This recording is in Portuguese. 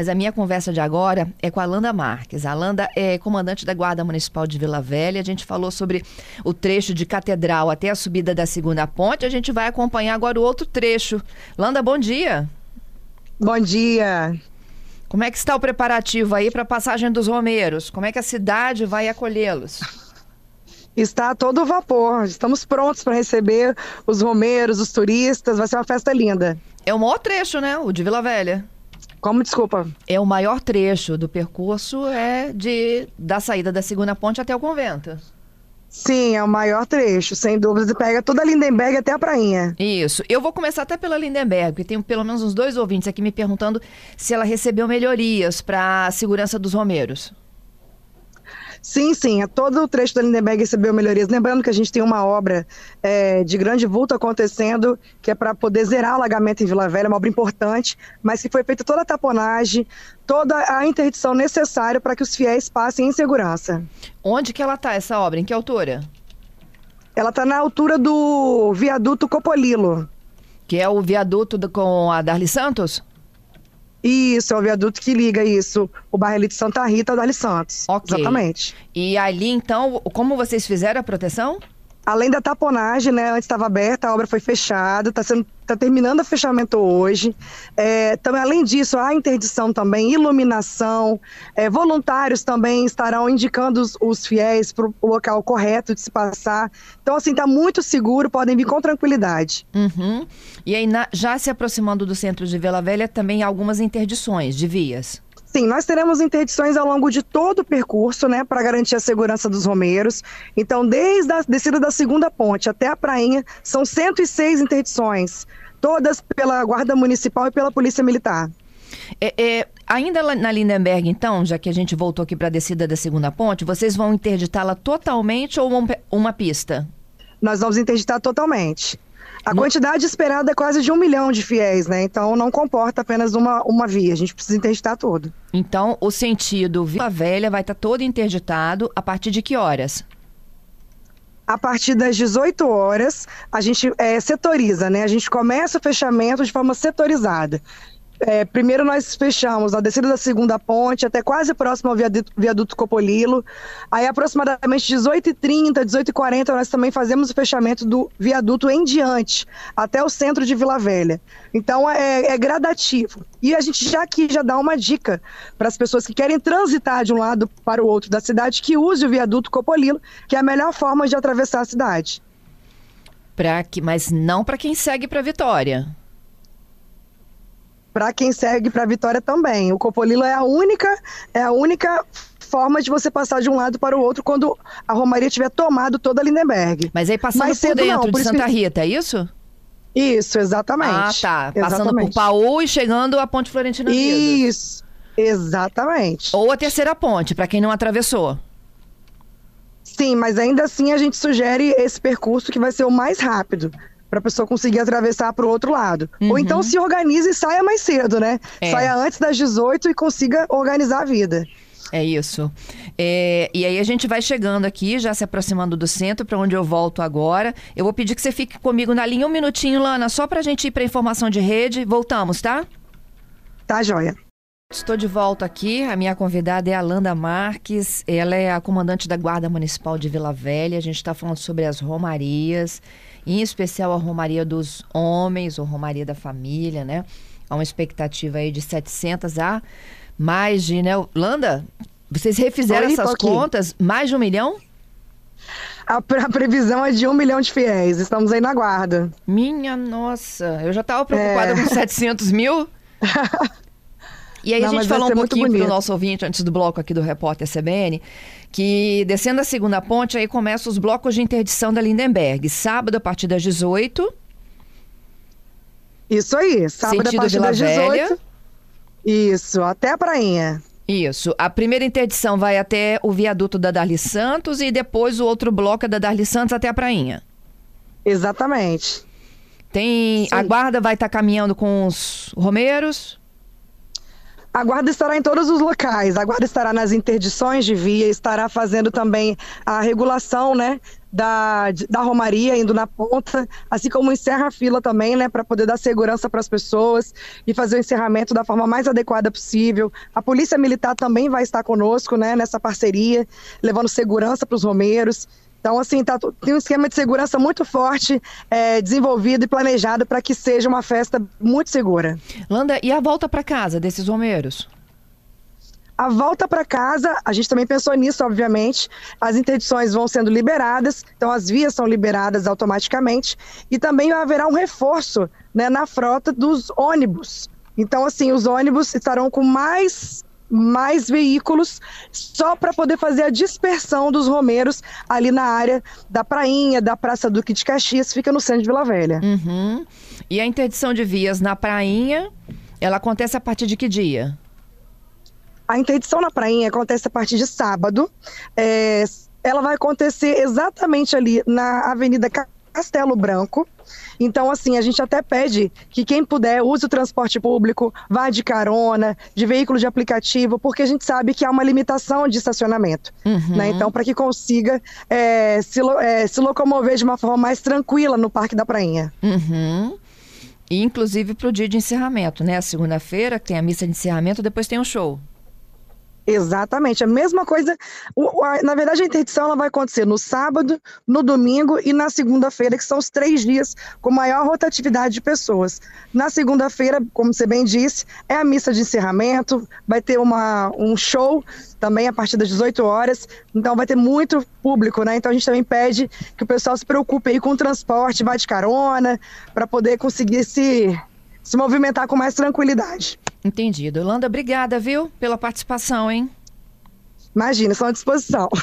Mas a minha conversa de agora é com a Alanda Marques. A Alanda é comandante da Guarda Municipal de Vila Velha. A gente falou sobre o trecho de Catedral até a subida da segunda ponte. A gente vai acompanhar agora o outro trecho. Landa, bom dia. Bom dia. Como é que está o preparativo aí para a passagem dos Romeiros? Como é que a cidade vai acolhê-los? Está a todo vapor. Estamos prontos para receber os romeiros, os turistas. Vai ser uma festa linda. É o maior trecho, né? O de Vila Velha. Como desculpa? É o maior trecho do percurso é de da saída da segunda ponte até o convento. Sim, é o maior trecho, sem dúvidas. E pega toda a Lindenberg até a prainha. Isso. Eu vou começar até pela Lindenberg, porque tem pelo menos uns dois ouvintes aqui me perguntando se ela recebeu melhorias para a segurança dos romeiros. Sim, sim, a todo o trecho da Lindenberg recebeu melhorias. Lembrando que a gente tem uma obra é, de grande vulto acontecendo, que é para poder zerar o alagamento em Vila Velha, uma obra importante, mas que foi feita toda a taponagem, toda a interdição necessária para que os fiéis passem em segurança. Onde que ela está, essa obra? Em que altura? Ela está na altura do viaduto Copolilo. Que é o viaduto do, com a Darli Santos? Isso, é o viaduto que liga isso, o bairro de Santa Rita Dali Santos. Ok. Exatamente. E ali, então, como vocês fizeram a proteção? Além da taponagem, né? Antes estava aberta, a obra foi fechada, está sendo tá terminando o fechamento hoje. É, também, além disso, há interdição também, iluminação. É, voluntários também estarão indicando os, os fiéis para o local correto de se passar. Então, assim, está muito seguro, podem vir com tranquilidade. Uhum. E aí, na, já se aproximando do centro de Vila Velha, também há algumas interdições de vias. Sim, nós teremos interdições ao longo de todo o percurso, né, para garantir a segurança dos romeiros. Então, desde a descida da segunda ponte até a prainha, são 106 interdições, todas pela Guarda Municipal e pela Polícia Militar. É, é, ainda na Lindenberg, então, já que a gente voltou aqui para a descida da segunda ponte, vocês vão interditá-la totalmente ou uma, uma pista? Nós vamos interditar totalmente. A quantidade esperada é quase de um milhão de fiéis, né? Então não comporta apenas uma, uma via, a gente precisa interditar tudo. Então o sentido Vila Velha vai estar todo interditado a partir de que horas? a partir das 18 horas, a gente é, setoriza, né? A gente começa o fechamento de forma setorizada. É, primeiro nós fechamos a descida da segunda ponte até quase próximo ao viaduto, viaduto Copolilo. Aí aproximadamente 18h30, 18h40 nós também fazemos o fechamento do viaduto em diante, até o centro de Vila Velha. Então é, é gradativo. E a gente já aqui já dá uma dica para as pessoas que querem transitar de um lado para o outro da cidade que use o viaduto Copolilo, que é a melhor forma de atravessar a cidade. Pra que, mas não para quem segue para Vitória para quem segue para a Vitória também. O Copolilo é a única, é a única forma de você passar de um lado para o outro quando a Romaria tiver tomado toda a Lindenberg. Mas aí passando Mas por dentro não, por de Santa. Rita, é isso? Isso, exatamente. Ah, tá. Passando exatamente. por Paú e chegando à Ponte Florentina Isso, exatamente. Ou a terceira ponte, para quem não atravessou. Sim, mas ainda assim a gente sugere esse percurso que vai ser o mais rápido para a pessoa conseguir atravessar para o outro lado. Uhum. Ou então se organize e saia mais cedo, né? É. Saia antes das 18 e consiga organizar a vida. É isso. É, e aí a gente vai chegando aqui, já se aproximando do centro, para onde eu volto agora. Eu vou pedir que você fique comigo na linha um minutinho, Lana, só para a gente ir para informação de rede. Voltamos, tá? Tá, joia. Estou de volta aqui. A minha convidada é a Landa Marques. Ela é a comandante da Guarda Municipal de Vila Velha. A gente está falando sobre as romarias em especial a Romaria dos Homens, ou Romaria da Família, né? Há uma expectativa aí de 700 a mais de, né? Landa, vocês refizeram Oi, essas contas? Mais de um milhão? A, a, previsão é de um milhão de fiéis. Estamos aí na guarda. Minha nossa, eu já estava preocupada é... com 700 mil. E aí Não, a gente falou um pouquinho para o nosso ouvinte, antes do bloco aqui do Repórter CBN, que descendo a segunda ponte, aí começam os blocos de interdição da Lindenberg. Sábado, a partir das 18. Isso aí, sábado a partir das 18. Velha. Isso, até a prainha. Isso. A primeira interdição vai até o viaduto da Darli Santos e depois o outro bloco é da Darli Santos até a prainha. Exatamente. Tem. Sim. A guarda vai estar tá caminhando com os romeiros? A guarda estará em todos os locais. A guarda estará nas interdições de via, estará fazendo também a regulação, né, da, da Romaria indo na ponta, assim como encerra a fila também, né, para poder dar segurança para as pessoas e fazer o encerramento da forma mais adequada possível. A Polícia Militar também vai estar conosco, né, nessa parceria, levando segurança para os romeiros. Então, assim, tá, tem um esquema de segurança muito forte, é, desenvolvido e planejado para que seja uma festa muito segura. Landa, e a volta para casa desses romeiros? A volta para casa, a gente também pensou nisso, obviamente. As interdições vão sendo liberadas, então as vias são liberadas automaticamente. E também haverá um reforço né, na frota dos ônibus. Então, assim, os ônibus estarão com mais mais veículos só para poder fazer a dispersão dos romeiros ali na área da Prainha, da Praça Duque de Caxias, fica no centro de Vila Velha. Uhum. E a interdição de vias na Prainha, ela acontece a partir de que dia? A interdição na Prainha acontece a partir de sábado. É, ela vai acontecer exatamente ali na Avenida Castelo Branco. Então, assim, a gente até pede que quem puder use o transporte público, vá de carona, de veículo de aplicativo, porque a gente sabe que há uma limitação de estacionamento. Uhum. Né? Então, para que consiga é, se, é, se locomover de uma forma mais tranquila no Parque da Prainha. Uhum. E, inclusive para o dia de encerramento, né? Segunda-feira tem a missa de encerramento, depois tem o show. Exatamente, a mesma coisa. Na verdade, a interdição ela vai acontecer no sábado, no domingo e na segunda-feira, que são os três dias com maior rotatividade de pessoas. Na segunda-feira, como você bem disse, é a missa de encerramento, vai ter uma, um show também a partir das 18 horas, então vai ter muito público, né? Então a gente também pede que o pessoal se preocupe aí com o transporte, vá de carona, para poder conseguir se, se movimentar com mais tranquilidade. Entendido. Yolanda, obrigada, viu, pela participação, hein? Imagina, estou à disposição.